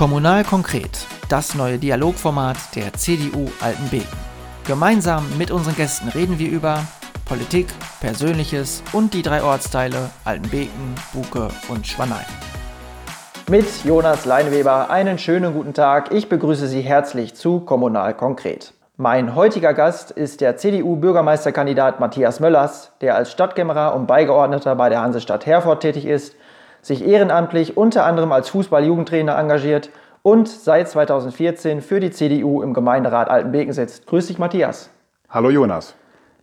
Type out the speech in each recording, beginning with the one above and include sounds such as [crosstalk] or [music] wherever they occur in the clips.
Kommunal konkret, das neue Dialogformat der CDU Altenbeken. Gemeinsam mit unseren Gästen reden wir über Politik, Persönliches und die drei Ortsteile Altenbeken, Buke und Schwanein. Mit Jonas Leinweber einen schönen guten Tag. Ich begrüße Sie herzlich zu Kommunal konkret. Mein heutiger Gast ist der CDU-Bürgermeisterkandidat Matthias Möllers, der als Stadtkämmerer und Beigeordneter bei der Hansestadt Herford tätig ist sich ehrenamtlich unter anderem als Fußball-Jugendtrainer engagiert und seit 2014 für die CDU im Gemeinderat Altenbeken sitzt. Grüß dich, Matthias. Hallo, Jonas.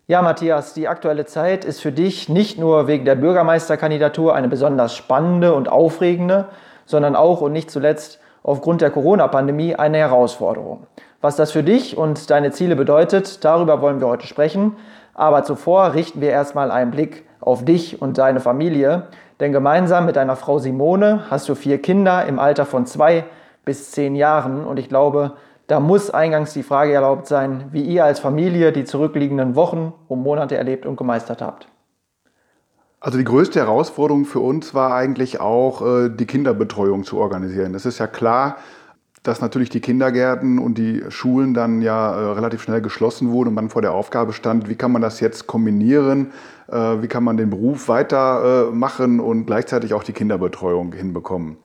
Ja, Matthias, die aktuelle Zeit ist für dich nicht nur wegen der Bürgermeisterkandidatur eine besonders spannende und aufregende, sondern auch und nicht zuletzt aufgrund der Corona-Pandemie eine Herausforderung. Was das für dich und deine Ziele bedeutet, darüber wollen wir heute sprechen. Aber zuvor richten wir erstmal einen Blick auf dich und deine Familie, denn gemeinsam mit deiner Frau Simone hast du vier Kinder im Alter von zwei bis zehn Jahren. Und ich glaube, da muss eingangs die Frage erlaubt sein, wie ihr als Familie die zurückliegenden Wochen und Monate erlebt und gemeistert habt. Also die größte Herausforderung für uns war eigentlich auch, äh, die Kinderbetreuung zu organisieren. Es ist ja klar, dass natürlich die Kindergärten und die Schulen dann ja äh, relativ schnell geschlossen wurden und man vor der Aufgabe stand, wie kann man das jetzt kombinieren, äh, wie kann man den Beruf weitermachen und gleichzeitig auch die Kinderbetreuung hinbekommen.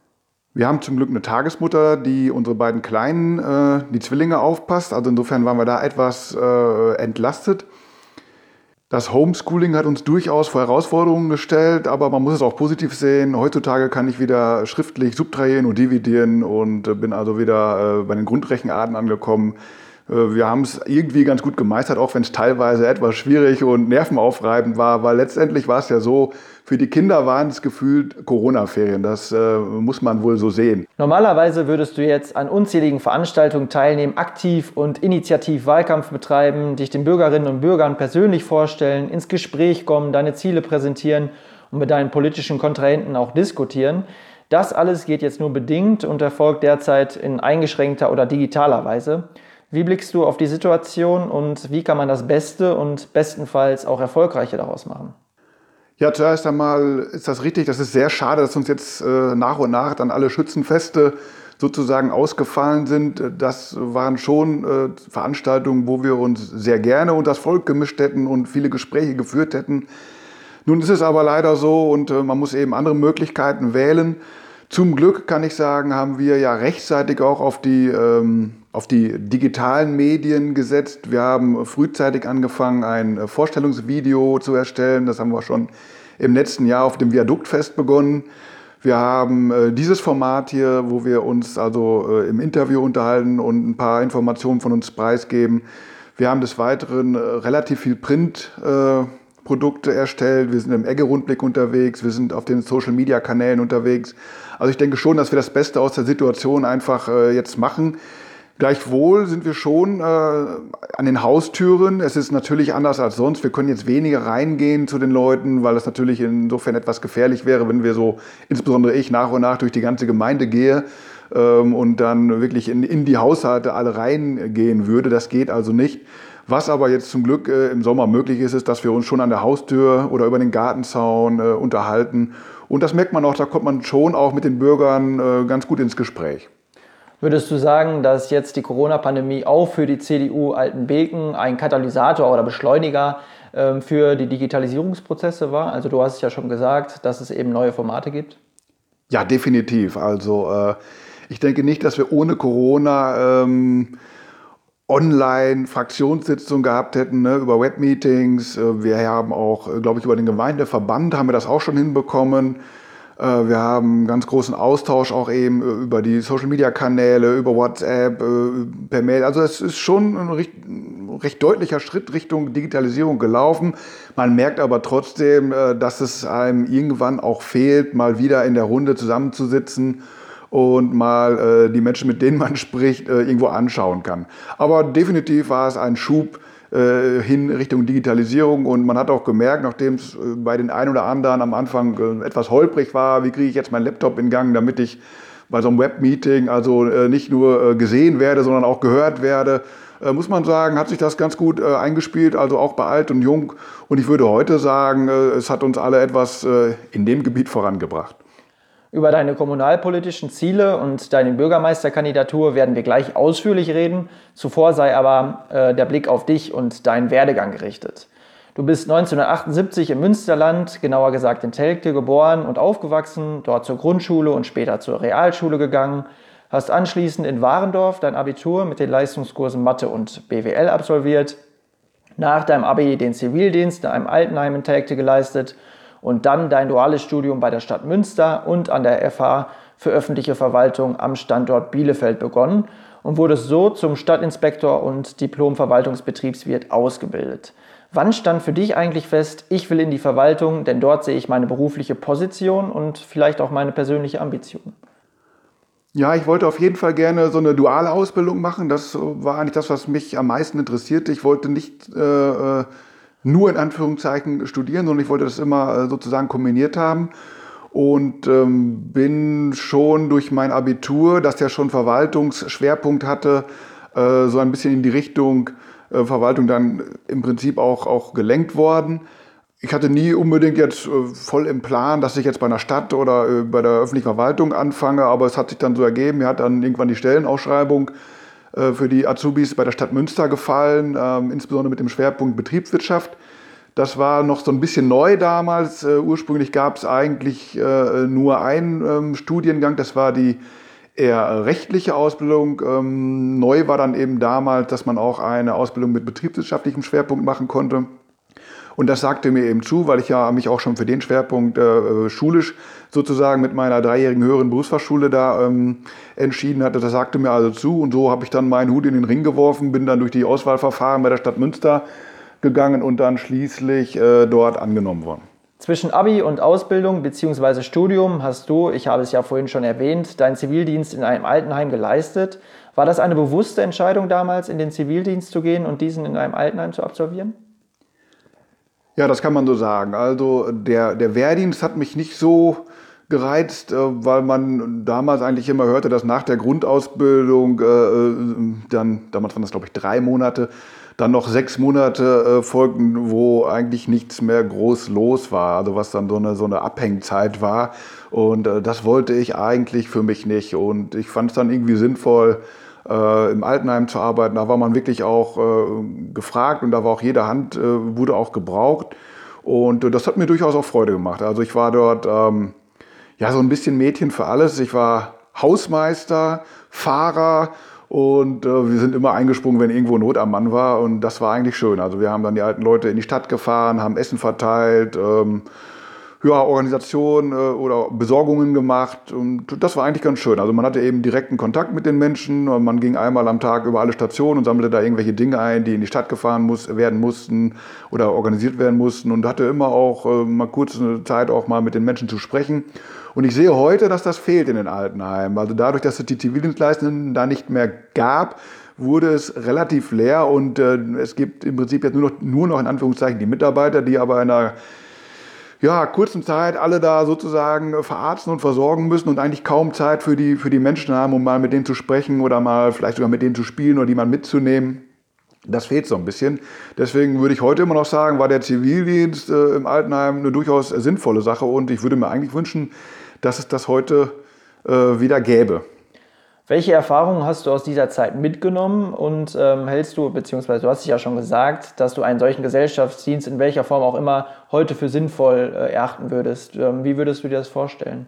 Wir haben zum Glück eine Tagesmutter, die unsere beiden Kleinen, äh, die Zwillinge aufpasst. Also insofern waren wir da etwas äh, entlastet. Das Homeschooling hat uns durchaus vor Herausforderungen gestellt, aber man muss es auch positiv sehen. Heutzutage kann ich wieder schriftlich subtrahieren und dividieren und äh, bin also wieder äh, bei den Grundrechenarten angekommen. Äh, wir haben es irgendwie ganz gut gemeistert, auch wenn es teilweise etwas schwierig und nervenaufreibend war, weil letztendlich war es ja so, für die Kinder waren es gefühlt Corona-Ferien. Das äh, muss man wohl so sehen. Normalerweise würdest du jetzt an unzähligen Veranstaltungen teilnehmen, aktiv und initiativ Wahlkampf betreiben, dich den Bürgerinnen und Bürgern persönlich vorstellen, ins Gespräch kommen, deine Ziele präsentieren und mit deinen politischen Kontrahenten auch diskutieren. Das alles geht jetzt nur bedingt und erfolgt derzeit in eingeschränkter oder digitaler Weise. Wie blickst du auf die Situation und wie kann man das Beste und bestenfalls auch Erfolgreiche daraus machen? Ja, zuerst einmal ist das richtig. Das ist sehr schade, dass uns jetzt äh, nach und nach dann alle Schützenfeste sozusagen ausgefallen sind. Das waren schon äh, Veranstaltungen, wo wir uns sehr gerne unter das Volk gemischt hätten und viele Gespräche geführt hätten. Nun ist es aber leider so und äh, man muss eben andere Möglichkeiten wählen. Zum Glück kann ich sagen, haben wir ja rechtzeitig auch auf die, ähm, auf die digitalen Medien gesetzt. Wir haben frühzeitig angefangen, ein Vorstellungsvideo zu erstellen. Das haben wir schon im letzten Jahr auf dem Viaduktfest begonnen. Wir haben äh, dieses Format hier, wo wir uns also äh, im Interview unterhalten und ein paar Informationen von uns preisgeben. Wir haben des Weiteren äh, relativ viel Print. Äh, Produkte erstellt, wir sind im Egge-Rundblick unterwegs, wir sind auf den Social-Media-Kanälen unterwegs. Also ich denke schon, dass wir das Beste aus der Situation einfach äh, jetzt machen. Gleichwohl sind wir schon äh, an den Haustüren. Es ist natürlich anders als sonst. Wir können jetzt weniger reingehen zu den Leuten, weil es natürlich insofern etwas gefährlich wäre, wenn wir so, insbesondere ich, nach und nach durch die ganze Gemeinde gehe ähm, und dann wirklich in, in die Haushalte alle reingehen würde. Das geht also nicht. Was aber jetzt zum Glück äh, im Sommer möglich ist, ist, dass wir uns schon an der Haustür oder über den Gartenzaun äh, unterhalten. Und das merkt man auch, da kommt man schon auch mit den Bürgern äh, ganz gut ins Gespräch. Würdest du sagen, dass jetzt die Corona-Pandemie auch für die CDU Altenbeken ein Katalysator oder Beschleuniger ähm, für die Digitalisierungsprozesse war? Also du hast es ja schon gesagt, dass es eben neue Formate gibt. Ja, definitiv. Also äh, ich denke nicht, dass wir ohne Corona ähm, Online-Fraktionssitzungen gehabt hätten, ne, über Webmeetings. Äh, wir haben auch, äh, glaube ich, über den Gemeindeverband haben wir das auch schon hinbekommen. Äh, wir haben ganz großen Austausch auch eben über die Social-Media-Kanäle, über WhatsApp, per Mail. Also es ist schon ein recht, recht, deutlicher Schritt Richtung Digitalisierung gelaufen. Man merkt aber trotzdem, dass es einem irgendwann auch fehlt, mal wieder in der Runde zusammenzusitzen und mal äh, die Menschen, mit denen man [laughs] spricht, äh, irgendwo anschauen kann. Aber definitiv war es ein Schub äh, hin Richtung Digitalisierung und man hat auch gemerkt, nachdem es äh, bei den einen oder anderen am Anfang äh, etwas holprig war, wie kriege ich jetzt meinen Laptop in Gang, damit ich bei so einem Webmeeting also äh, nicht nur gesehen werde, sondern auch gehört werde, muss man sagen, hat sich das ganz gut eingespielt, also auch bei alt und jung. Und ich würde heute sagen, es hat uns alle etwas in dem Gebiet vorangebracht. Über deine kommunalpolitischen Ziele und deine Bürgermeisterkandidatur werden wir gleich ausführlich reden. Zuvor sei aber äh, der Blick auf dich und deinen Werdegang gerichtet. Du bist 1978 im Münsterland, genauer gesagt in Telgte, geboren und aufgewachsen, dort zur Grundschule und später zur Realschule gegangen, hast anschließend in Warendorf dein Abitur mit den Leistungskursen Mathe und BWL absolviert, nach deinem Abi den Zivildienst in einem Altenheim in Telgte geleistet und dann dein duales Studium bei der Stadt Münster und an der FH für öffentliche Verwaltung am Standort Bielefeld begonnen und wurdest so zum Stadtinspektor und Diplom-Verwaltungsbetriebswirt ausgebildet. Wann stand für dich eigentlich fest, ich will in die Verwaltung, denn dort sehe ich meine berufliche Position und vielleicht auch meine persönliche Ambition? Ja, ich wollte auf jeden Fall gerne so eine duale Ausbildung machen. Das war eigentlich das, was mich am meisten interessierte. Ich wollte nicht äh, äh nur in Anführungszeichen studieren, sondern ich wollte das immer äh, sozusagen kombiniert haben und ähm, bin schon durch mein Abitur, das ja schon Verwaltungsschwerpunkt hatte, äh, so ein bisschen in die Richtung äh, Verwaltung dann im Prinzip auch, auch gelenkt worden. Ich hatte nie unbedingt jetzt äh, voll im Plan, dass ich jetzt bei einer Stadt oder äh, bei der öffentlichen Verwaltung anfange, aber es hat sich dann so ergeben. Mir hat dann irgendwann die Stellenausschreibung für die Azubis bei der Stadt Münster gefallen, ähm, insbesondere mit dem Schwerpunkt Betriebswirtschaft. Das war noch so ein bisschen neu damals. Äh, ursprünglich gab es eigentlich äh, nur einen ähm, Studiengang, das war die eher rechtliche Ausbildung. Ähm, neu war dann eben damals, dass man auch eine Ausbildung mit betriebswirtschaftlichem Schwerpunkt machen konnte. Und das sagte mir eben zu, weil ich ja mich auch schon für den Schwerpunkt äh, schulisch sozusagen mit meiner dreijährigen höheren Berufsfachschule da ähm, entschieden hatte. Das sagte mir also zu und so habe ich dann meinen Hut in den Ring geworfen, bin dann durch die Auswahlverfahren bei der Stadt Münster gegangen und dann schließlich äh, dort angenommen worden. Zwischen Abi und Ausbildung bzw. Studium hast du, ich habe es ja vorhin schon erwähnt, deinen Zivildienst in einem Altenheim geleistet. War das eine bewusste Entscheidung damals, in den Zivildienst zu gehen und diesen in einem Altenheim zu absolvieren? Ja, das kann man so sagen. Also der, der Wehrdienst hat mich nicht so gereizt, äh, weil man damals eigentlich immer hörte, dass nach der Grundausbildung äh, äh, dann, damals waren das glaube ich drei Monate, dann noch sechs Monate folgten, wo eigentlich nichts mehr groß los war, also was dann so eine, so eine Abhängzeit war. Und das wollte ich eigentlich für mich nicht. Und ich fand es dann irgendwie sinnvoll, äh, im Altenheim zu arbeiten. Da war man wirklich auch äh, gefragt und da war auch jede Hand, äh, wurde auch gebraucht. Und äh, das hat mir durchaus auch Freude gemacht. Also ich war dort ähm, ja so ein bisschen Mädchen für alles. Ich war Hausmeister, Fahrer und äh, wir sind immer eingesprungen, wenn irgendwo Not am Mann war. Und das war eigentlich schön. Also wir haben dann die alten Leute in die Stadt gefahren, haben Essen verteilt. Ähm, ja, Organisation äh, oder Besorgungen gemacht. Und das war eigentlich ganz schön. Also man hatte eben direkten Kontakt mit den Menschen. Man ging einmal am Tag über alle Stationen und sammelte da irgendwelche Dinge ein, die in die Stadt gefahren muss, werden mussten oder organisiert werden mussten. Und hatte immer auch äh, mal kurz eine Zeit auch mal mit den Menschen zu sprechen. Und ich sehe heute, dass das fehlt in den Altenheimen. Also dadurch, dass es die Zivildienstleistenden da nicht mehr gab, wurde es relativ leer und äh, es gibt im Prinzip jetzt nur noch, nur noch in Anführungszeichen die Mitarbeiter, die aber in einer ja, kurzen Zeit alle da sozusagen äh, verarzten und versorgen müssen und eigentlich kaum Zeit für die, für die Menschen haben, um mal mit denen zu sprechen oder mal vielleicht sogar mit denen zu spielen oder die mal mitzunehmen. Das fehlt so ein bisschen. Deswegen würde ich heute immer noch sagen, war der Zivildienst äh, im Altenheim eine durchaus sinnvolle Sache und ich würde mir eigentlich wünschen, dass es das heute äh, wieder gäbe. Welche Erfahrungen hast du aus dieser Zeit mitgenommen und ähm, hältst du, beziehungsweise du hast dich ja schon gesagt, dass du einen solchen Gesellschaftsdienst in welcher Form auch immer heute für sinnvoll äh, erachten würdest? Ähm, wie würdest du dir das vorstellen?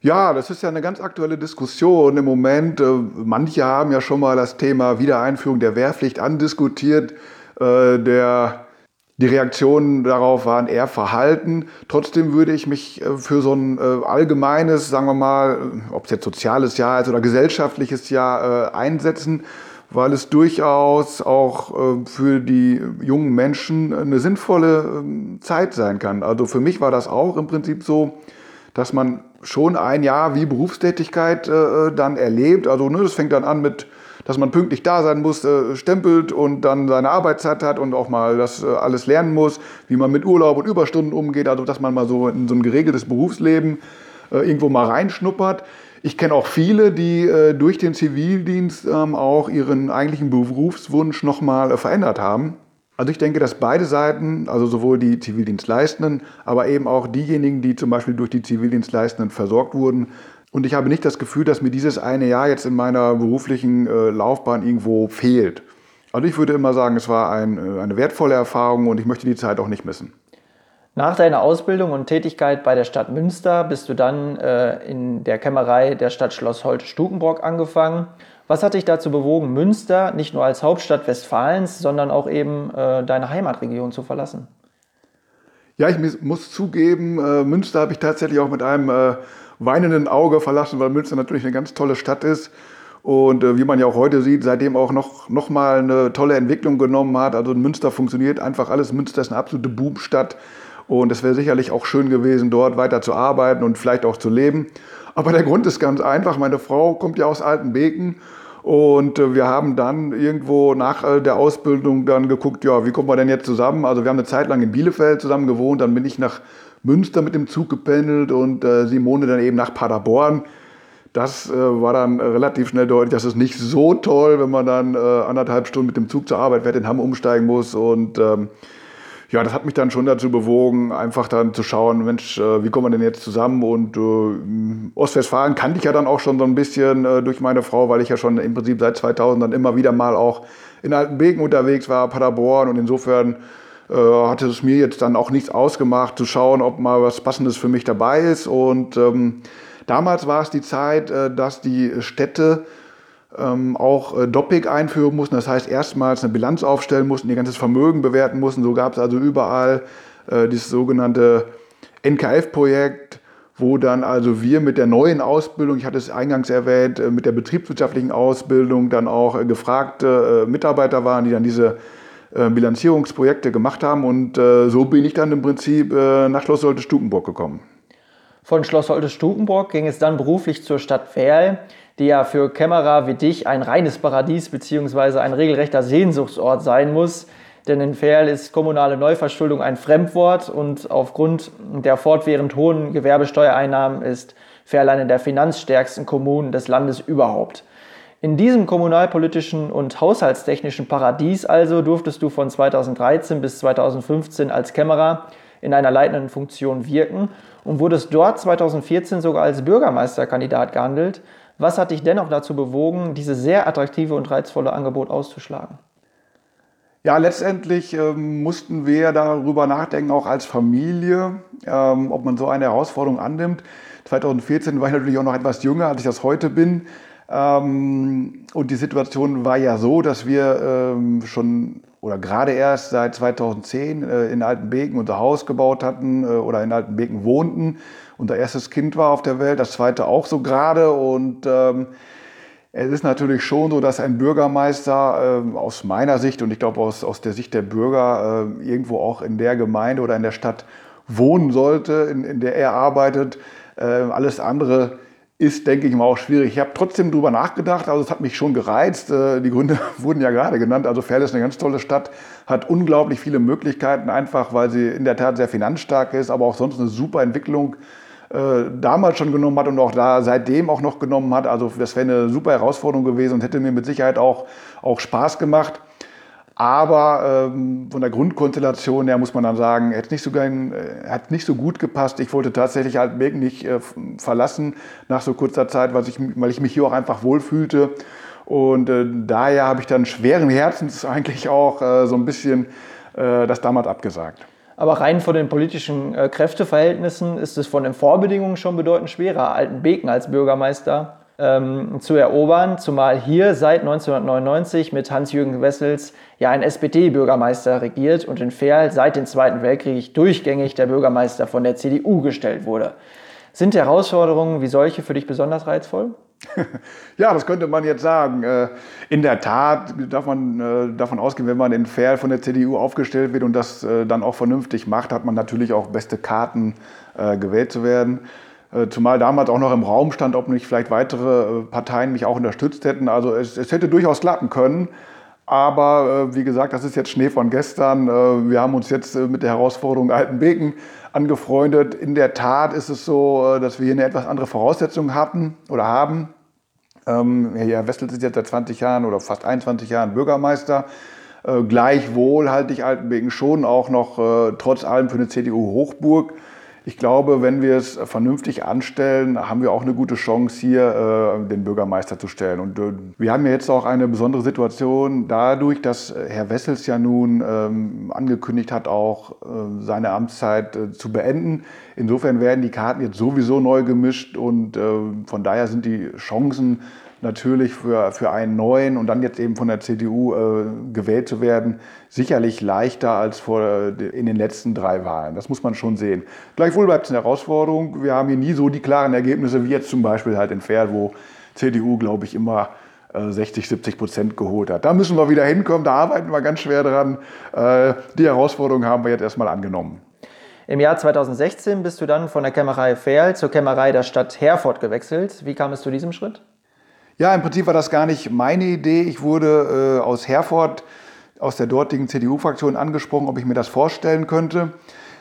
Ja, das ist ja eine ganz aktuelle Diskussion im Moment. Äh, manche haben ja schon mal das Thema Wiedereinführung der Wehrpflicht andiskutiert. Äh, der die Reaktionen darauf waren eher verhalten. Trotzdem würde ich mich äh, für so ein äh, allgemeines, sagen wir mal, äh, ob es jetzt soziales Jahr ist oder gesellschaftliches Jahr einsetzen, weil es durchaus auch für die jungen Menschen eine sinnvolle ähm, Zeit sein kann. Also für mich war das auch im Prinzip so, dass man schon ein Jahr wie Berufstätigkeit dann erlebt. Also ne, das fängt dann an mit dass man pünktlich da sein muss, äh, stempelt und dann seine Arbeitszeit hat und auch mal das äh, alles lernen muss, wie man mit Urlaub und Überstunden umgeht, also dass man mal so in so ein geregeltes Berufsleben äh, irgendwo mal reinschnuppert. Ich kenne auch viele, die durch den Zivildienst ähm, auch ihren eigentlichen Berufswunsch nochmal verändert haben Also ich denke, dass beide Seiten, also sowohl die Zivildienstleistenden, aber eben auch diejenigen, die zum Beispiel durch die Zivildienstleistenden versorgt wurden. Und ich habe nicht das Gefühl, dass mir dieses eine Jahr jetzt in meiner beruflichen äh, Laufbahn irgendwo fehlt. Also ich würde immer sagen, es war ein, äh, eine wertvolle Erfahrung und ich möchte die Zeit auch nicht missen. Nach deiner Ausbildung und Tätigkeit bei der Stadt Münster bist du dann äh, in der Kämmerei der Stadt Schloss Holte-Stukenbrock angefangen. Was hat dich dazu bewogen, Münster nicht nur als Hauptstadt Westfalens, sondern auch eben äh, deine Heimatregion zu verlassen? Ja, ich muss zugeben, äh, Münster habe ich tatsächlich auch mit einem äh, weinenden Auge verlassen, weil Münster natürlich eine ganz tolle Stadt ist. Und äh, wie man ja auch heute sieht, seitdem auch noch, noch mal eine tolle Entwicklung genommen hat. Also in Münster funktioniert einfach alles. Münster ist eine absolute Boomstadt. Und es wäre sicherlich auch schön gewesen, dort weiter zu arbeiten und vielleicht auch zu leben. Aber der Grund ist ganz einfach. Meine Frau kommt ja aus Altenbeken und äh, wir haben dann irgendwo nach äh, der Ausbildung dann geguckt, ja, wie kommen wir denn jetzt zusammen? Also wir haben eine Zeit lang in Bielefeld zusammen gewohnt, dann bin ich nach Münster mit dem Zug gependelt und äh, Simone dann eben nach Paderborn. Das war dann relativ schnell deutlich, das ist nicht so toll, wenn man dann anderthalb Stunden mit dem Zug zur Arbeit fährt, in Hamm umsteigen muss und ähm, ja, das hat mich dann schon dazu bewogen, einfach dann zu schauen, Mensch, äh, wie kommen wir denn jetzt zusammen? Und äh, Ostwestfalen kannte ich ja dann auch schon so ein bisschen äh, durch meine Frau, weil ich ja schon im Prinzip seit 2000 dann immer wieder mal auch in Altenbeken unterwegs war, Paderborn. Und insofern äh, hatte es mir jetzt dann auch nichts ausgemacht, zu schauen, ob mal was Passendes für mich dabei ist. Und ähm, damals war es die Zeit, äh, dass die Städte ähm, auch äh, Doppik einführen mussten. Das heißt, erstmals eine Bilanz aufstellen mussten, ihr ganzes Vermögen bewerten mussten. So gab es also überall äh, dieses sogenannte NKF-Projekt, wo dann also wir mit der neuen Ausbildung, ich hatte es eingangs erwähnt, äh, mit der betriebswirtschaftlichen Ausbildung dann auch äh, gefragte äh, Mitarbeiter waren, die dann diese äh, Bilanzierungsprojekte gemacht haben. Und so bin ich dann im Prinzip nach Schloss Solte-Stukenburg gekommen. Von Schloss Solte-Stukenburg ging es dann beruflich zur Stadt Werl die ja für Kämmerer wie dich ein reines Paradies bzw. ein regelrechter Sehnsuchtsort sein muss. Denn in Ferl ist kommunale Neuverschuldung ein Fremdwort und aufgrund der fortwährend hohen Gewerbesteuereinnahmen ist Ferl eine der finanzstärksten Kommunen des Landes überhaupt. In diesem kommunalpolitischen und haushaltstechnischen Paradies also durftest du von 2013 bis 2015 als Kämmerer in einer leitenden Funktion wirken und wurdest dort 2014 sogar als Bürgermeisterkandidat gehandelt, was hat dich dennoch dazu bewogen, dieses sehr attraktive und reizvolle Angebot auszuschlagen? Ja, letztendlich ähm, mussten wir darüber nachdenken, auch als Familie, ähm, ob man so eine Herausforderung annimmt. 2014 war ich natürlich auch noch etwas jünger, als ich das heute bin. Ähm, und die Situation war ja so, dass wir ähm, schon oder gerade erst seit 2010 äh, in Altenbeken unser Haus gebaut hatten äh, oder in Altenbeken wohnten. Unser erstes Kind war auf der Welt, das zweite auch so gerade. Und ähm, es ist natürlich schon so, dass ein Bürgermeister äh, aus meiner Sicht und ich glaube aus, aus der Sicht der Bürger äh, irgendwo auch in der Gemeinde oder in der Stadt wohnen sollte, in, in der er arbeitet. Äh, alles andere ist, denke ich mal, auch schwierig. Ich habe trotzdem darüber nachgedacht, also es hat mich schon gereizt. Äh, die Gründe [laughs] wurden ja gerade genannt. Also Ferl ist eine ganz tolle Stadt, hat unglaublich viele Möglichkeiten, einfach weil sie in der Tat sehr finanzstark ist, aber auch sonst eine super Entwicklung äh, damals schon genommen hat und auch da seitdem auch noch genommen hat. Also das wäre eine super Herausforderung gewesen und hätte mir mit Sicherheit auch, auch Spaß gemacht. Aber ähm, von der Grundkonstellation her muss man dann sagen, hat nicht so, gern, äh, hat nicht so gut gepasst. Ich wollte tatsächlich Altenbeken nicht äh, verlassen nach so kurzer Zeit, weil ich, weil ich mich hier auch einfach wohlfühlte. Und äh, daher habe ich dann schweren Herzens [laughs] eigentlich auch äh, so ein bisschen äh, das damals abgesagt. Aber rein von den politischen äh, Kräfteverhältnissen ist es von den Vorbedingungen schon bedeutend schwerer, Altenbeken als Bürgermeister ähm, zu erobern, zumal hier seit 1999 mit Hans-Jürgen Wessels ja ein SPD-Bürgermeister regiert und in Ferl seit dem Zweiten Weltkrieg durchgängig der Bürgermeister von der CDU gestellt wurde. Sind Herausforderungen wie solche für dich besonders reizvoll? [laughs] Ja, das könnte man jetzt sagen. Äh, in der Tat darf man äh, davon ausgehen, wenn man in Ferl von der CDU aufgestellt wird und das äh, dann auch vernünftig macht, hat man natürlich auch beste Karten, gewählt zu werden. Äh, zumal damals auch noch im Raum stand, ob nicht vielleicht weitere äh, Parteien mich auch unterstützt hätten. Also es, es hätte durchaus klappen können. Aber äh, wie gesagt, das ist jetzt Schnee von gestern. wir haben uns jetzt mit der Herausforderung Altenbeken angefreundet. In der Tat ist es so, dass wir hier eine etwas andere Voraussetzung hatten oder haben. Ähm, Herr Wessels ist jetzt seit 20 Jahren oder fast 21 Jahren Bürgermeister. Äh, gleichwohl halte ich Altenbeken schon auch noch äh, trotz allem für eine CDU-Hochburg. Ich glaube, wenn wir es vernünftig anstellen, haben wir auch eine gute Chance, hier äh, den Bürgermeister zu stellen. Und äh, wir haben ja jetzt auch eine besondere Situation dadurch, dass Herr Wessels ja nun ähm, angekündigt hat, auch äh, seine Amtszeit äh, zu beenden. Insofern werden die Karten jetzt sowieso neu gemischt und äh, von daher sind die Chancen natürlich für, für einen neuen und dann jetzt eben von der CDU äh, gewählt zu werden, sicherlich leichter als vor, äh, in den letzten drei Wahlen. Das muss man schon sehen. Gleichwohl bleibt es eine Herausforderung. Wir haben hier nie so die klaren Ergebnisse wie jetzt zum Beispiel halt in Pferd, wo CDU, glaube ich, immer 60, äh, 70 Prozent geholt hat. Da müssen wir wieder hinkommen, da arbeiten wir ganz schwer dran. Äh, die Herausforderung haben wir jetzt erstmal angenommen. Im Jahr 2016 bist du dann von der Kämmerei Ferl zur Kämmerei der Stadt Herford gewechselt. Wie kam es zu diesem Schritt? Ja, im Prinzip war das gar nicht meine Idee. Ich wurde äh, aus Herford, aus der dortigen CDU-Fraktion angesprochen, ob ich mir das vorstellen könnte.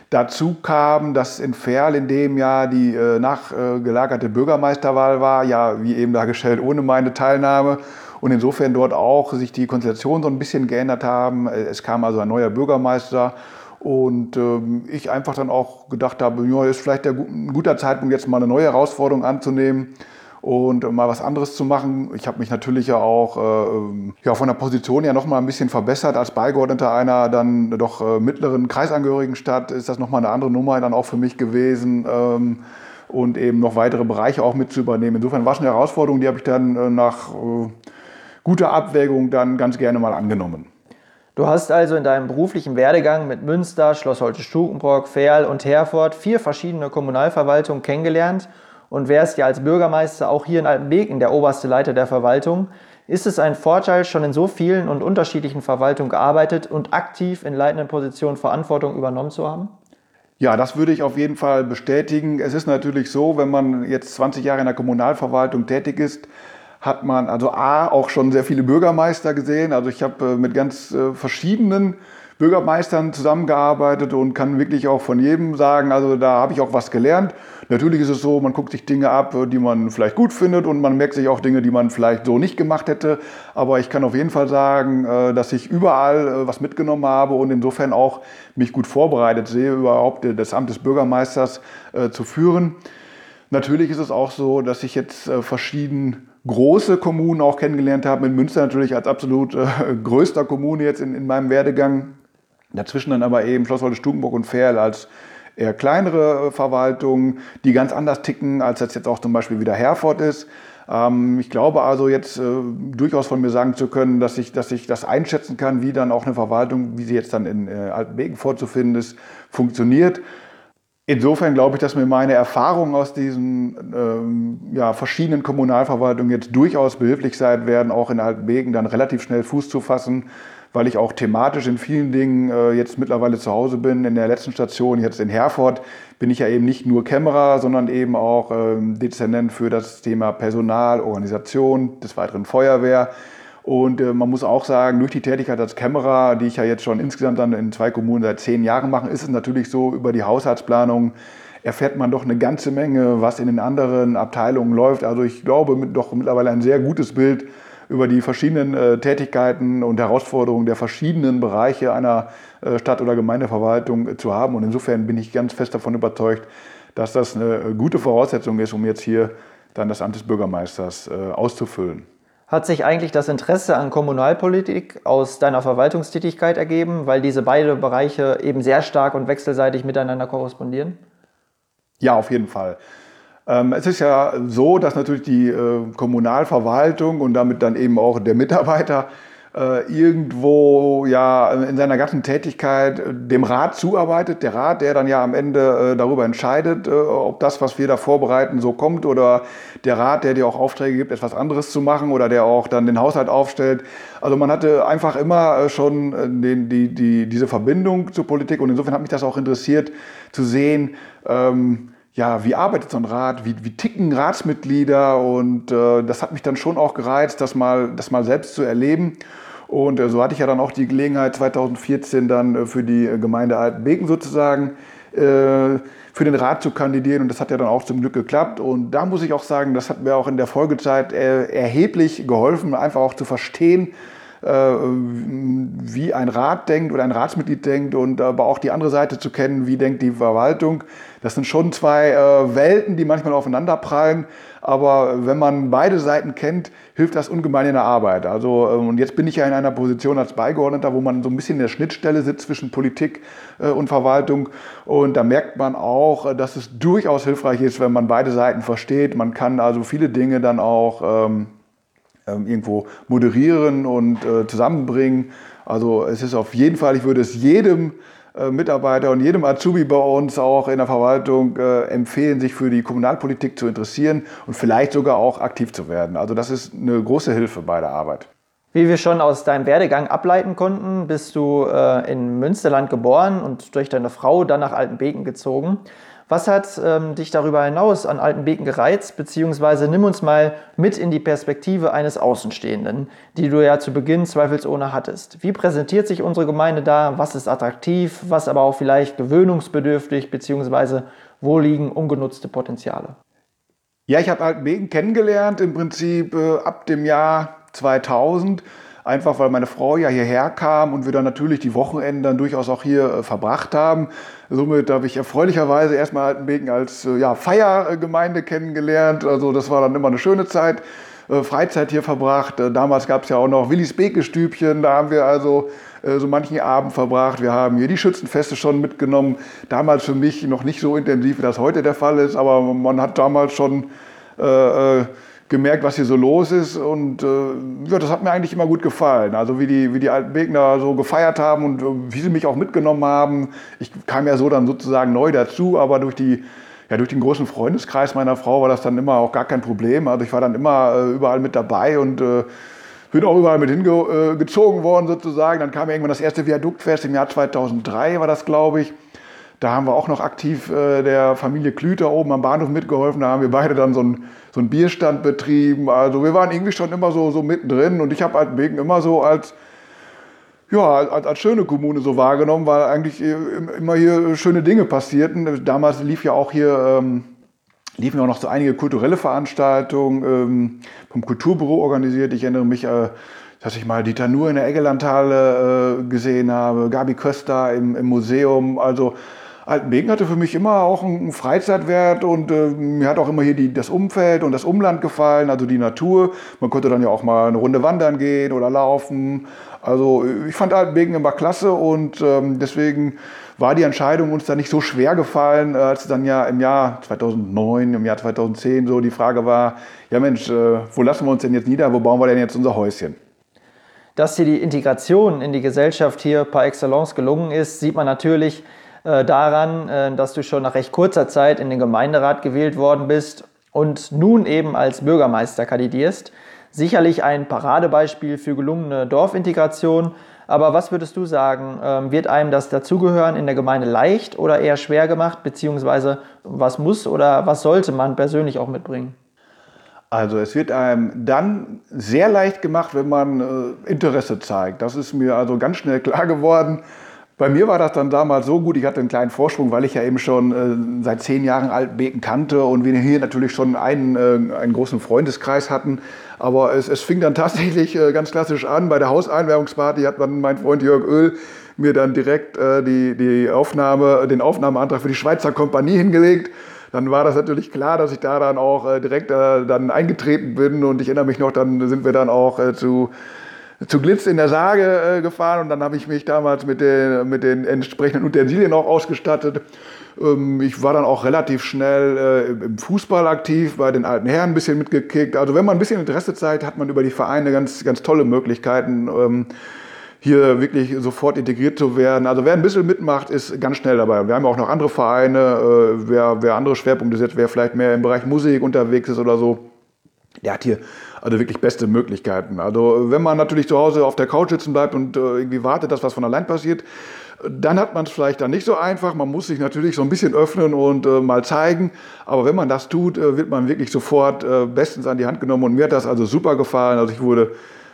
Dazu kam, dass in Ferl in dem Jahr die äh, nachgelagerte Bürgermeisterwahl war, ja, wie eben dargestellt, ohne meine Teilnahme. Und insofern dort auch sich die Konstellationen so ein bisschen geändert haben. Es kam also ein neuer Bürgermeister. Und ähm, ich einfach dann auch gedacht habe, ja, ist vielleicht der, ein guter Zeitpunkt, jetzt mal eine neue Herausforderung anzunehmen und mal was anderes zu machen. Ich habe mich natürlich ja auch äh, ähm, ja, von der Position ja noch mal ein bisschen verbessert. Als Beigeordneter einer dann doch äh, mittleren Kreisangehörigenstadt ist das noch mal eine andere Nummer dann auch für mich gewesen. Ähm, und eben noch weitere Bereiche auch mit zu übernehmen. Insofern war es eine Herausforderung, die habe ich dann äh, nach äh, guter Abwägung dann ganz gerne mal angenommen. Du hast also in deinem beruflichen Werdegang mit Münster, Schloss Holte-Stukenbrock, Ferl und Herford vier verschiedene Kommunalverwaltungen kennengelernt und wärst ja als Bürgermeister auch hier in Altenbeken der oberste Leiter der Verwaltung, ist es ein Vorteil, schon in so vielen und unterschiedlichen Verwaltungen gearbeitet und aktiv in leitenden Positionen Verantwortung übernommen zu haben? Ja, das würde ich auf jeden Fall bestätigen. Es ist natürlich so, wenn man jetzt 20 Jahre in der Kommunalverwaltung tätig ist, hat man also A, auch schon sehr viele Bürgermeister gesehen. Also ich habe äh, mit ganz äh, verschiedenen Bürgermeistern zusammengearbeitet und kann wirklich auch von jedem sagen, also da habe ich auch was gelernt. Natürlich ist es so, man guckt sich Dinge ab, die man vielleicht gut findet und man merkt sich auch Dinge, die man vielleicht so nicht gemacht hätte. Aber ich kann auf jeden Fall sagen, äh, dass ich überall was mitgenommen habe und insofern auch mich gut vorbereitet sehe, überhaupt das Amt des Bürgermeisters zu führen. Natürlich ist es auch so, dass ich jetzt verschieden große Kommunen auch kennengelernt habe. In Münster natürlich als absolut größter Kommune jetzt in, in meinem Werdegang Dazwischen dann aber eben Schloss Wolde-Stukenburg und Ferl als eher kleinere äh, Verwaltungen, die ganz anders ticken, als das jetzt auch zum Beispiel wieder Herford ist. Ähm, ich glaube also jetzt äh, durchaus von mir sagen zu können, dass ich, dass ich das einschätzen kann, wie dann auch eine Verwaltung, wie sie jetzt dann in äh, Altenbeken vorzufinden ist, funktioniert. Insofern glaube ich, dass mir meine Erfahrungen aus diesen ähm, ja, verschiedenen Kommunalverwaltungen jetzt durchaus behilflich sein werden, auch in Altenbeken dann relativ schnell Fuß zu fassen weil ich auch thematisch in vielen Dingen äh, jetzt mittlerweile zu Hause bin. In der letzten Station, jetzt in Herford, bin ich ja eben nicht nur Kämmerer, sondern eben auch ähm, Dezernent für das Thema Personal, Organisation, des weiteren Feuerwehr. Und äh, man muss auch sagen, durch die Tätigkeit als Kämmerer, die ich ja jetzt schon insgesamt dann in zwei Kommunen seit zehn Jahren mache, ist es natürlich so, über die Haushaltsplanung erfährt man doch eine ganze Menge, was in den anderen Abteilungen läuft. Also ich glaube, mit, doch mittlerweile ein sehr gutes Bild über die verschiedenen äh, Tätigkeiten und Herausforderungen der verschiedenen Bereiche einer äh, Stadt- oder Gemeindeverwaltung äh, zu haben. Und insofern bin ich ganz fest davon überzeugt, dass das eine äh, gute Voraussetzung ist, um jetzt hier dann das Amt des Bürgermeisters äh, auszufüllen. Hat sich eigentlich das Interesse an Kommunalpolitik aus deiner Verwaltungstätigkeit ergeben, weil diese beiden Bereiche eben sehr stark und wechselseitig miteinander korrespondieren? Ja, auf jeden Fall. Ähm, es ist ja so, dass natürlich die äh, Kommunalverwaltung und damit dann eben auch der Mitarbeiter äh, irgendwo ja in seiner ganzen Tätigkeit äh, dem Rat zuarbeitet. Der Rat, der dann ja am Ende darüber entscheidet, ob das, was wir da vorbereiten, so kommt oder der Rat, der dir auch Aufträge gibt, etwas anderes zu machen oder der auch dann den Haushalt aufstellt. Also man hatte einfach immer schon den, die, die, diese Verbindung zur Politik und insofern hat mich das auch interessiert zu sehen, ähm, ja, wie arbeitet so ein Rat, wie, wie ticken Ratsmitglieder? Und äh, das hat mich dann schon auch gereizt, das mal, das mal selbst zu erleben. Und äh, so hatte ich ja dann auch die Gelegenheit 2014 dann äh, für die Gemeinde Altenbeken sozusagen äh, für den Rat zu kandidieren. Und das hat ja dann auch zum Glück geklappt. Und da muss ich auch sagen, das hat mir auch in der Folgezeit erheblich geholfen, einfach auch zu verstehen, äh, wie ein Rat denkt oder ein Ratsmitglied denkt und aber auch die andere Seite zu kennen, wie denkt die Verwaltung. Das sind schon zwei äh, Welten, die manchmal aufeinander prallen. Aber wenn man beide Seiten kennt, hilft das ungemein in der Arbeit. Also, ähm, und jetzt bin ich ja in einer Position als Beigeordneter, wo man so ein bisschen in der Schnittstelle sitzt zwischen Politik äh, und Verwaltung. Und da merkt man auch, äh, dass es durchaus hilfreich ist, wenn man beide Seiten versteht. Man kann also viele Dinge dann auch ähm, ähm, irgendwo moderieren und äh, zusammenbringen. Also es ist auf jeden Fall, ich würde es jedem äh, Mitarbeiter und jedem Azubi bei uns auch in der Verwaltung äh, empfehlen, sich für die Kommunalpolitik zu interessieren und vielleicht sogar auch aktiv zu werden. Also das ist eine große Hilfe bei der Arbeit. Wie wir schon aus deinem Werdegang ableiten konnten, bist du äh, in Münsterland geboren und durch deine Frau dann nach Altenbeken gezogen. Was hat ähm, dich darüber hinaus an Altenbeken gereizt, beziehungsweise nimm uns mal mit in die Perspektive eines Außenstehenden, die du ja zu Beginn zweifelsohne hattest. Wie präsentiert sich unsere Gemeinde da? Was ist attraktiv, was aber auch vielleicht gewöhnungsbedürftig, beziehungsweise wo liegen ungenutzte Potenziale? Ja, ich habe Altenbeken kennengelernt im Prinzip äh, ab dem Jahr 2000 einfach weil meine Frau ja hierher kam und wir dann natürlich die Wochenenden dann durchaus auch hier äh, verbracht haben. Somit habe ich erfreulicherweise erstmal Altenbeken als äh, ja, Feiergemeinde kennengelernt. Also das war dann immer eine schöne Zeit. Äh, Freizeit hier verbracht. Äh, damals gab es ja auch noch Willis Beke-Stübchen. Da haben wir also äh, so manchen Abend verbracht. Wir haben hier die Schützenfeste schon mitgenommen. Damals für mich noch nicht so intensiv, wie das heute der Fall ist, aber man hat damals schon äh, äh gemerkt, was hier so los ist. Und äh, ja, das hat mir eigentlich immer gut gefallen. Also wie die, wie die alten Wegner so gefeiert haben und äh, wie sie mich auch mitgenommen haben. Ich kam ja so dann sozusagen neu dazu, aber durch die ja, durch den großen Freundeskreis meiner Frau war das dann immer auch gar kein Problem. Also ich war dann immer äh, überall mit dabei und äh, bin auch überall mit hingezogen äh, worden sozusagen. Dann kam irgendwann das erste Viaduktfest im Jahr 2003 war das, glaube ich. Da haben wir auch noch aktiv äh, der Familie Klüter oben am Bahnhof mitgeholfen. Da haben wir beide dann so einen, so Bierstand betrieben. Also wir waren irgendwie schon immer so, so mittendrin. Und ich habe Altenbeken immer so als, ja, als, als schöne Kommune so wahrgenommen, weil eigentlich immer hier schöne Dinge passierten. Damals lief ja auch hier... Ähm, liefen auch noch so einige kulturelle Veranstaltungen ähm, vom Kulturbüro organisiert. Ich erinnere mich, äh, dass ich mal Dieter Nuhr in der Eggelandhalle äh, gesehen habe, Gabi Köster im, im Museum. Also Altenbeken hatte für mich immer auch einen Freizeitwert und äh, mir hat auch immer hier die, das Umfeld und das Umland gefallen, also die Natur. Man konnte dann ja auch mal eine Runde wandern gehen oder laufen. Also ich fand Altenbeken immer klasse und ähm, deswegen war die Entscheidung uns dann nicht so schwer gefallen, äh, als dann ja im Jahr 2009, im Jahr 2010 so die Frage war, ja Mensch, äh, wo lassen wir uns denn jetzt nieder, wo bauen wir denn jetzt unser Häuschen? Dass dir die Integration in die Gesellschaft hier par excellence gelungen ist, sieht man natürlich äh, daran, äh, dass du schon nach recht kurzer Zeit in den Gemeinderat gewählt worden bist und nun eben als Bürgermeister kandidierst. Sicherlich ein Paradebeispiel für gelungene Dorfintegration. Aber was würdest du sagen, ähm, wird einem das Dazugehören in der Gemeinde leicht oder eher schwer gemacht? Beziehungsweise was muss oder was sollte man persönlich auch mitbringen? Also es wird einem dann sehr leicht gemacht, wenn man äh, Interesse zeigt. Das ist mir also ganz schnell klar geworden. Bei mir war das dann damals so gut, ich hatte einen kleinen Vorsprung, weil ich ja eben schon äh, seit zehn Jahren Altbeken kannte und wir hier natürlich schon einen, äh, einen großen Freundeskreis hatten. Aber es, es fing dann tatsächlich äh, ganz klassisch an. Bei der Hauseinwerbungsparty hat dann mein Freund Jörg Öl mir dann direkt äh, die, die Aufnahme, den Aufnahmeantrag für die Schweizer Kompanie hingelegt. Dann war das natürlich klar, dass ich da dann auch äh, direkt äh, dann eingetreten bin und ich erinnere mich noch, dann sind wir dann auch zu zu Glitz in der Sage äh, gefahren und dann habe ich mich damals mit den, mit den entsprechenden Utensilien auch ausgestattet. Ähm, ich war dann auch relativ schnell äh, im Fußball aktiv, bei den alten Herren ein bisschen mitgekickt. Also wenn man ein bisschen Interesse zeigt, hat man über die Vereine ganz, ganz tolle Möglichkeiten. Ähm, hier wirklich sofort integriert zu werden. Also wer ein bisschen mitmacht, ist ganz schnell dabei. Wir haben auch noch andere Vereine, äh, wer, wer andere Schwerpunkte setzt, wer vielleicht mehr im Bereich Musik unterwegs ist oder so, der hat hier also wirklich beste Möglichkeiten. Also wenn man natürlich zu Hause auf der Couch sitzen bleibt und äh, irgendwie wartet, dass was von allein passiert, dann hat man es vielleicht dann nicht so einfach. Man muss sich natürlich so ein bisschen öffnen und äh, mal zeigen. Aber wenn man das tut, äh, wird man wirklich sofort äh, bestens an die Hand genommen. Und mir hat das also super gefallen. Also ich wurde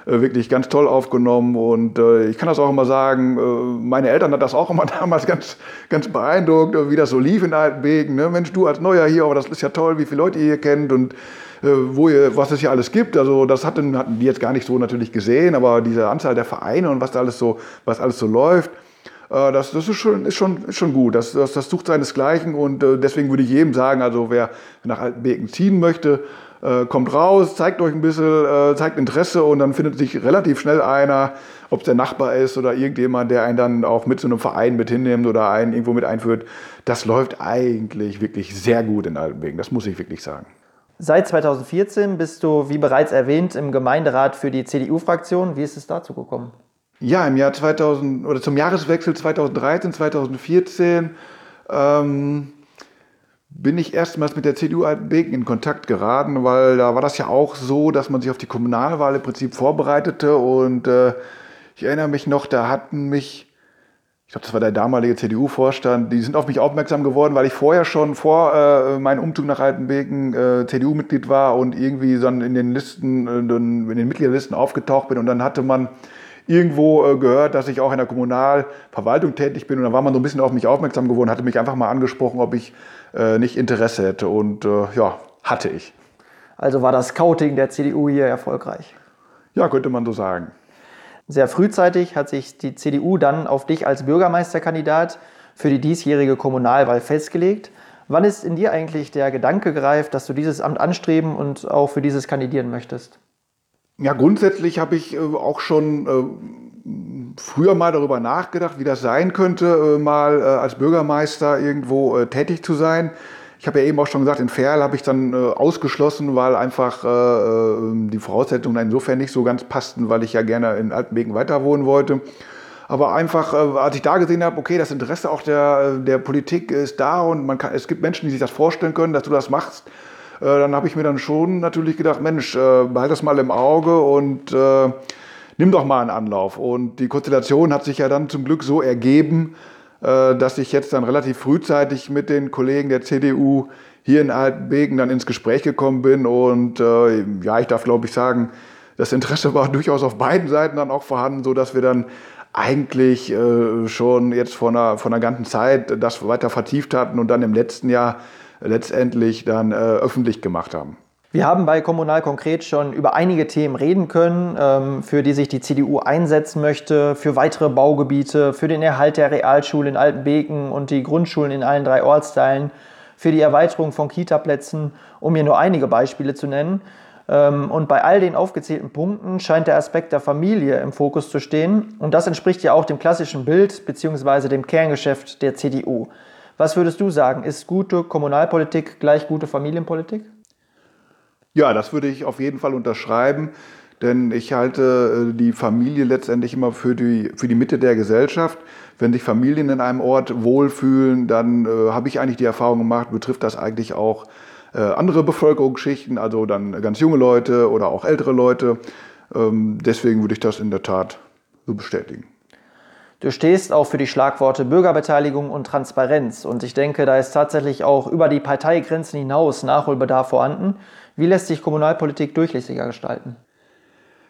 wirklich ganz toll aufgenommen. Und äh, ich kann das auch immer sagen, äh, meine Eltern hat das auch immer [laughs] damals ganz, ganz beeindruckt, wie das so lief in Altenbeken. Ne? Mensch, du als Neuer hier, aber das ist ja toll, wie viele Leute ihr hier kennt und wo ihr, was es hier alles gibt. Also das hatten, hatten die jetzt gar nicht so natürlich gesehen, aber diese Anzahl der Vereine und was da alles so, was alles so läuft, das, das ist, schon, ist, schon, ist schon gut. Das, das, das sucht seinesgleichen und deswegen würde ich jedem sagen, also wer nach Altenbeken ziehen möchte, äh, kommt raus, zeigt euch ein bisschen, äh, zeigt Interesse und dann findet sich relativ schnell einer, ob es der Nachbar ist oder irgendjemand, der einen dann auch mit zu einem Verein mit hinnimmt oder einen irgendwo mit einführt. Das läuft eigentlich wirklich sehr gut in Altenbeken, das muss ich wirklich sagen. Seit 2014 bist du, wie bereits erwähnt, im Gemeinderat für die CDU-Fraktion. Wie ist es dazu gekommen? Ja, im Jahr 2000 oder zum Jahreswechsel 2013, 2014 ähm, bin ich erstmals mit der CDU Altenbeken in Kontakt geraten, weil da war das ja auch so, dass man sich auf die Kommunalwahl im Prinzip vorbereitete und äh, ich erinnere mich noch, da hatten mich, ich glaube, das war der damalige CDU-Vorstand, die sind auf mich aufmerksam geworden, weil ich vorher schon vor äh, meinem Umzug nach Altenbeken äh, CDU-Mitglied war und irgendwie dann in den Listen, äh, in den Mitgliederlisten aufgetaucht bin und dann hatte man irgendwo äh, gehört, dass ich auch in der Kommunalverwaltung tätig bin und dann war man so ein bisschen auf mich aufmerksam geworden, hatte mich einfach mal angesprochen, ob ich nicht Interesse hätte. Und äh, ja, hatte ich. Also war das Scouting der CDU hier erfolgreich? Ja, könnte man so sagen. Sehr frühzeitig hat sich die CDU dann auf dich als Bürgermeisterkandidat für die diesjährige Kommunalwahl festgelegt. Wann ist in dir eigentlich der Gedanke gereift, dass du dieses Amt anstreben und auch für dieses kandidieren möchtest? Ja, grundsätzlich habe ich äh, auch schon früher mal darüber nachgedacht, wie das sein könnte, äh, mal äh, als Bürgermeister irgendwo äh, tätig zu sein. Ich habe ja eben auch schon gesagt, in Ferl habe ich dann ausgeschlossen, weil einfach die Voraussetzungen insofern nicht so ganz passten, weil ich ja gerne in Altenbeken weiter wohnen wollte. Aber einfach, als ich da gesehen habe, okay, das Interesse auch der, der Politik ist da und man kann, es gibt Menschen, die sich das vorstellen können, dass du das machst, dann habe ich mir dann schon natürlich gedacht, Mensch, behalt das mal im Auge und nimm doch mal einen Anlauf. Und die Konstellation hat sich ja dann zum Glück so ergeben, äh, dass ich jetzt dann relativ frühzeitig mit den Kollegen der CDU hier in Altenbeken dann ins Gespräch gekommen bin. Und äh, ja, ich darf glaube ich sagen, das Interesse war [laughs] durchaus auf beiden Seiten dann auch vorhanden, sodass wir dann eigentlich äh, schon jetzt vor einer, vor einer ganzen Zeit das weiter vertieft hatten und dann im letzten Jahr letztendlich dann öffentlich gemacht haben. Wir haben bei Kommunal konkret schon über einige Themen reden können, ähm, für die sich die CDU einsetzen möchte, für weitere Baugebiete, für den Erhalt der Realschule in Altenbeken und die Grundschulen in allen drei Ortsteilen, für die Erweiterung von Kitaplätzen, um hier nur einige Beispiele zu nennen. Ähm, und bei all den aufgezählten Punkten scheint der Aspekt der Familie im Fokus zu stehen. Und das entspricht ja auch dem klassischen Bild bzw. dem Kerngeschäft der CDU. Was würdest du sagen? Ist gute Kommunalpolitik gleich gute Familienpolitik? Ja, das würde ich auf jeden Fall unterschreiben, denn ich halte äh, die Familie letztendlich immer für die, für die Mitte der Gesellschaft. Wenn sich Familien in einem Ort wohlfühlen, dann äh, habe ich eigentlich die Erfahrung gemacht, betrifft das eigentlich auch äh, andere Bevölkerungsschichten, also dann ganz junge Leute oder auch ältere Leute. Ähm, deswegen würde ich das in der Tat so bestätigen. Du stehst auch für die Schlagworte Bürgerbeteiligung und Transparenz. Und ich denke, da ist tatsächlich auch über die Parteigrenzen hinaus Nachholbedarf vorhanden. Wie lässt sich Kommunalpolitik durchlässiger gestalten?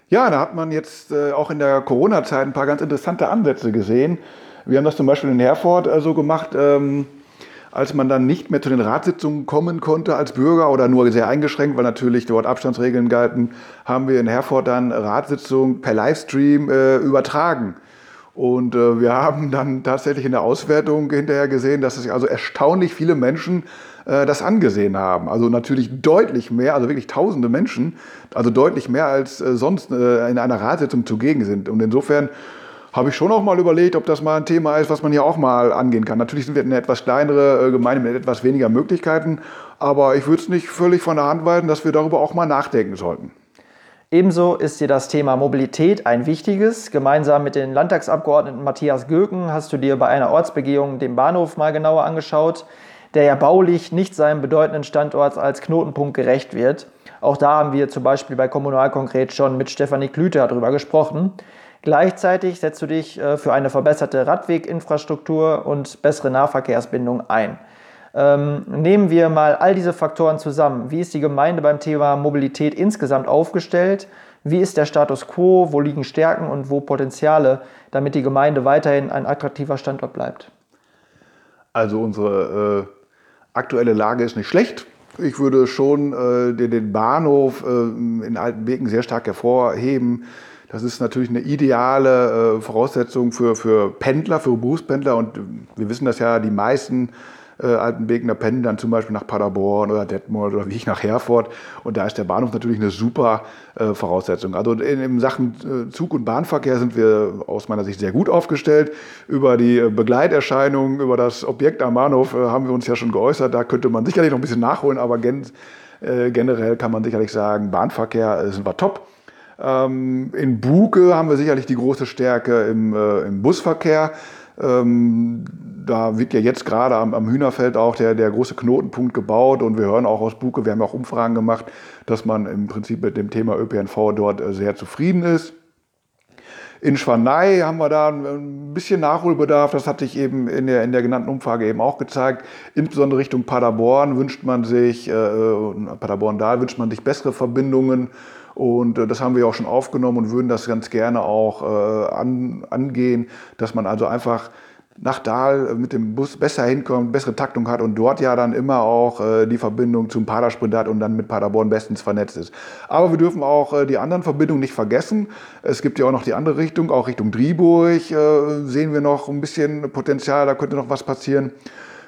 Ja, da hat man jetzt äh, auch in der Corona-Zeit ein paar ganz interessante Ansätze gesehen. Wir haben das zum Beispiel in Herford äh, so gemacht, ähm, als man dann nicht mehr zu den Ratssitzungen kommen konnte als Bürger oder nur sehr eingeschränkt, weil natürlich dort Abstandsregeln galten, haben wir in Herford dann Ratssitzungen per Livestream äh, übertragen. Und äh, wir haben dann tatsächlich in der Auswertung hinterher gesehen, dass sich also erstaunlich viele Menschen äh, das angesehen haben. Also natürlich deutlich mehr, also wirklich tausende Menschen, also deutlich mehr als äh, sonst äh, in einer Ratssitzung zugegen sind. Und insofern habe ich schon auch mal überlegt, ob das mal ein Thema ist, was man hier auch mal angehen kann. Natürlich sind wir eine etwas kleinere Gemeinde mit etwas weniger Möglichkeiten, aber ich würde es nicht völlig von der Hand weisen, dass wir darüber auch mal nachdenken sollten. Ebenso ist dir das Thema Mobilität ein wichtiges. Gemeinsam mit den Landtagsabgeordneten Matthias Göken hast du dir bei einer Ortsbegehung den Bahnhof mal genauer angeschaut der ja baulich nicht seinem bedeutenden Standort als Knotenpunkt gerecht wird. Auch da haben wir zum Beispiel bei Kommunal konkret schon mit Stefanie Klüter darüber gesprochen. Gleichzeitig setzt du dich äh, für eine verbesserte Radweginfrastruktur und bessere Nahverkehrsbindung ein. Ähm, nehmen wir mal all diese Faktoren zusammen. Wie ist die Gemeinde beim Thema Mobilität insgesamt aufgestellt? Wie ist der Status quo? Wo liegen Stärken und wo Potenziale, damit die Gemeinde weiterhin ein attraktiver Standort bleibt? Also unsere äh, aktuelle Lage ist nicht schlecht. Ich würde schon äh, den, den, Bahnhof äh, in Altenbeken sehr stark hervorheben. Das ist natürlich eine ideale äh, Voraussetzung für, für Pendler, für Berufspendler. Und wir wissen das ja, die meisten äh, Altenbekener pendeln dann zum Beispiel nach Paderborn oder Detmold oder wie ich nach Herford. Und da ist der Bahnhof natürlich eine super äh, Voraussetzung. Also in, in Sachen äh, Zug- und Bahnverkehr sind wir aus meiner Sicht sehr gut aufgestellt. Über die äh, Begleiterscheinungen, über das Objekt am Bahnhof äh, haben wir uns ja schon geäußert. Da könnte man sicherlich noch ein bisschen nachholen, aber gen äh, generell kann man sicherlich sagen, Bahnverkehr sind wir top. Ähm, in Buke haben wir sicherlich die große Stärke im, im Busverkehr. Ähm, da wird ja jetzt gerade am, am, Hühnerfeld auch der, der große Knotenpunkt gebaut und wir hören auch aus Buke, wir haben auch Umfragen gemacht, dass man im Prinzip mit dem Thema ÖPNV dort äh, sehr zufrieden ist. In Schwanei haben wir da ein bisschen Nachholbedarf, das hatte ich eben in der, in der genannten Umfrage eben auch gezeigt. Insbesondere Richtung Paderborn wünscht man sich, äh, Paderborn-Dahl wünscht man sich bessere Verbindungen und äh, das haben wir auch schon aufgenommen und würden das ganz gerne auch äh, an, angehen, dass man also einfach nach Dahl mit dem Bus besser hinkommt, bessere Taktung hat und dort ja dann immer auch äh, die Verbindung zum Padersprint hat und dann mit Paderborn bestens vernetzt ist. Aber wir dürfen auch äh, die anderen Verbindungen nicht vergessen. Es gibt ja auch noch die andere Richtung, auch Richtung Driburg äh, sehen wir noch ein bisschen Potenzial, da könnte noch was passieren.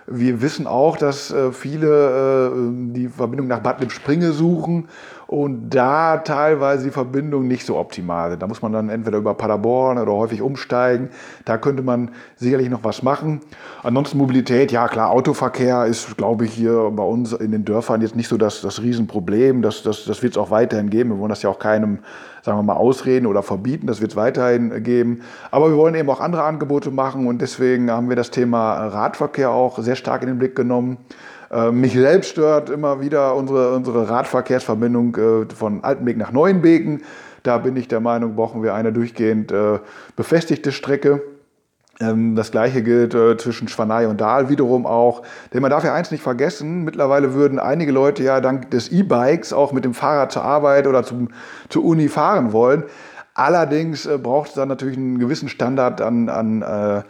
Wir wissen auch, dass äh, viele die Verbindung nach Bad Lippspringe suchen und da teilweise die Verbindung nicht so optimal sind. Da muss man dann entweder über Paderborn oder häufig umsteigen. Da könnte man sicherlich noch was machen. Ansonsten Mobilität, ja klar, Autoverkehr ist, glaube ich, hier bei uns in den Dörfern jetzt nicht so das, das Riesenproblem. Das, das, das wird es auch weiterhin geben. Wir wollen das ja auch keinem, sagen wir mal, ausreden oder verbieten. Das wird es weiterhin geben. Aber wir wollen eben auch andere Angebote machen und deswegen haben wir das Thema Radverkehr auch sehr stark in den Blick genommen. Äh, mich selbst stört immer wieder unsere, unsere Radverkehrsverbindung äh, von Altenbek nach Neuenbeken. Da bin ich der Meinung, brauchen wir eine durchgehend äh, befestigte Strecke. Ähm, das gleiche gilt zwischen Schwanei und Dahl wiederum auch. Denn man darf ja eins nicht vergessen, mittlerweile würden einige Leute ja dank des E-Bikes auch mit dem Fahrrad zur Arbeit oder zum, zur Uni fahren wollen. Allerdings braucht es dann natürlich einen gewissen Standard an, an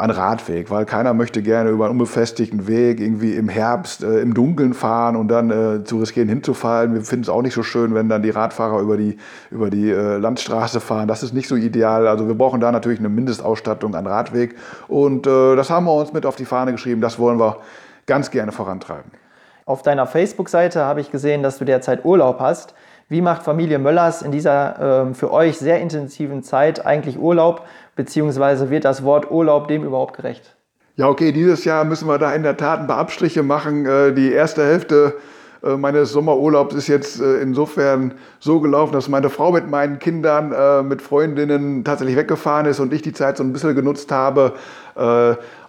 ein Radweg, weil keiner möchte gerne über einen unbefestigten Weg irgendwie im Herbst äh, im Dunkeln fahren und dann äh, zu riskieren hinzufallen. Wir finden es auch nicht so schön, wenn dann die Radfahrer über die, über die äh, Landstraße fahren. Das ist nicht so ideal. Also wir brauchen da natürlich eine Mindestausstattung an Radweg und äh, das haben wir uns mit auf die Fahne geschrieben. Das wollen wir ganz gerne vorantreiben. Auf deiner Facebook-Seite habe ich gesehen, dass du derzeit Urlaub hast. Wie macht Familie Möllers in dieser äh, für euch sehr intensiven Zeit eigentlich Urlaub? Beziehungsweise wird das Wort Urlaub dem überhaupt gerecht? Ja, okay, dieses Jahr müssen wir da in der Tat ein paar Abstriche machen. Äh, die erste Hälfte äh, meines Sommerurlaubs ist jetzt äh, insofern so gelaufen, dass meine Frau mit meinen Kindern, mit Freundinnen tatsächlich weggefahren ist und ich die Zeit so ein bisschen genutzt habe,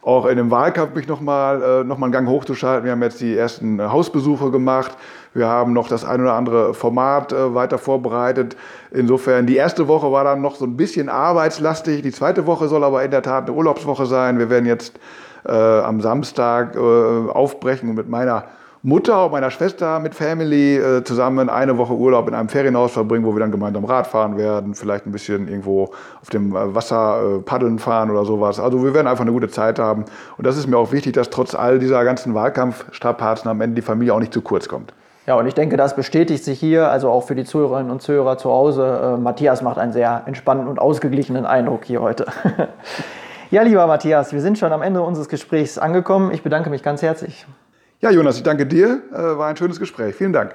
auch in dem Wahlkampf mich nochmal noch mal einen Gang hochzuschalten. Wir haben jetzt die ersten Hausbesuche gemacht. Wir haben noch das ein oder andere Format äh, weiter vorbereitet. Insofern, die erste Woche war dann noch so ein bisschen arbeitslastig. Die zweite Woche soll aber in der Tat eine Urlaubswoche sein. Wir werden jetzt äh, am Samstag äh, aufbrechen und mit meiner Mutter und meiner Schwester mit Family äh, zusammen eine Woche Urlaub in einem Ferienhaus verbringen, wo wir dann gemeinsam Rad fahren werden, vielleicht ein bisschen irgendwo auf dem äh, Wasser äh, paddeln fahren oder sowas. Also wir werden einfach eine gute Zeit haben. Und das ist mir auch wichtig, dass trotz all dieser ganzen Wahlkampfstrapazen am Ende die Familie auch nicht zu kurz kommt. Ja, und ich denke, das bestätigt sich hier, also auch für die Zuhörerinnen und Zuhörer zu Hause. Äh, Matthias macht einen sehr entspannten und ausgeglichenen Eindruck hier heute. [laughs] ja, lieber Matthias, wir sind schon am Ende unseres Gesprächs angekommen. Ich bedanke mich ganz herzlich. Ja, Jonas, ich danke dir. Äh, war ein schönes Gespräch. Vielen Dank.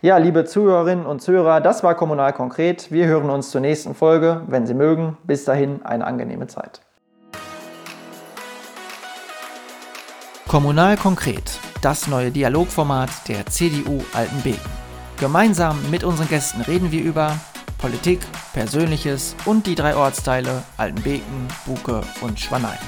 Ja, liebe Zuhörerinnen und Zuhörer, das war Kommunal konkret. Wir hören uns zur nächsten Folge, wenn Sie mögen. Bis dahin eine angenehme Zeit. Kommunal konkret das neue Dialogformat der CDU Altenbeken. Gemeinsam mit unseren Gästen reden wir über Politik, Persönliches und die drei Ortsteile Altenbeken, Buke und Schwanein.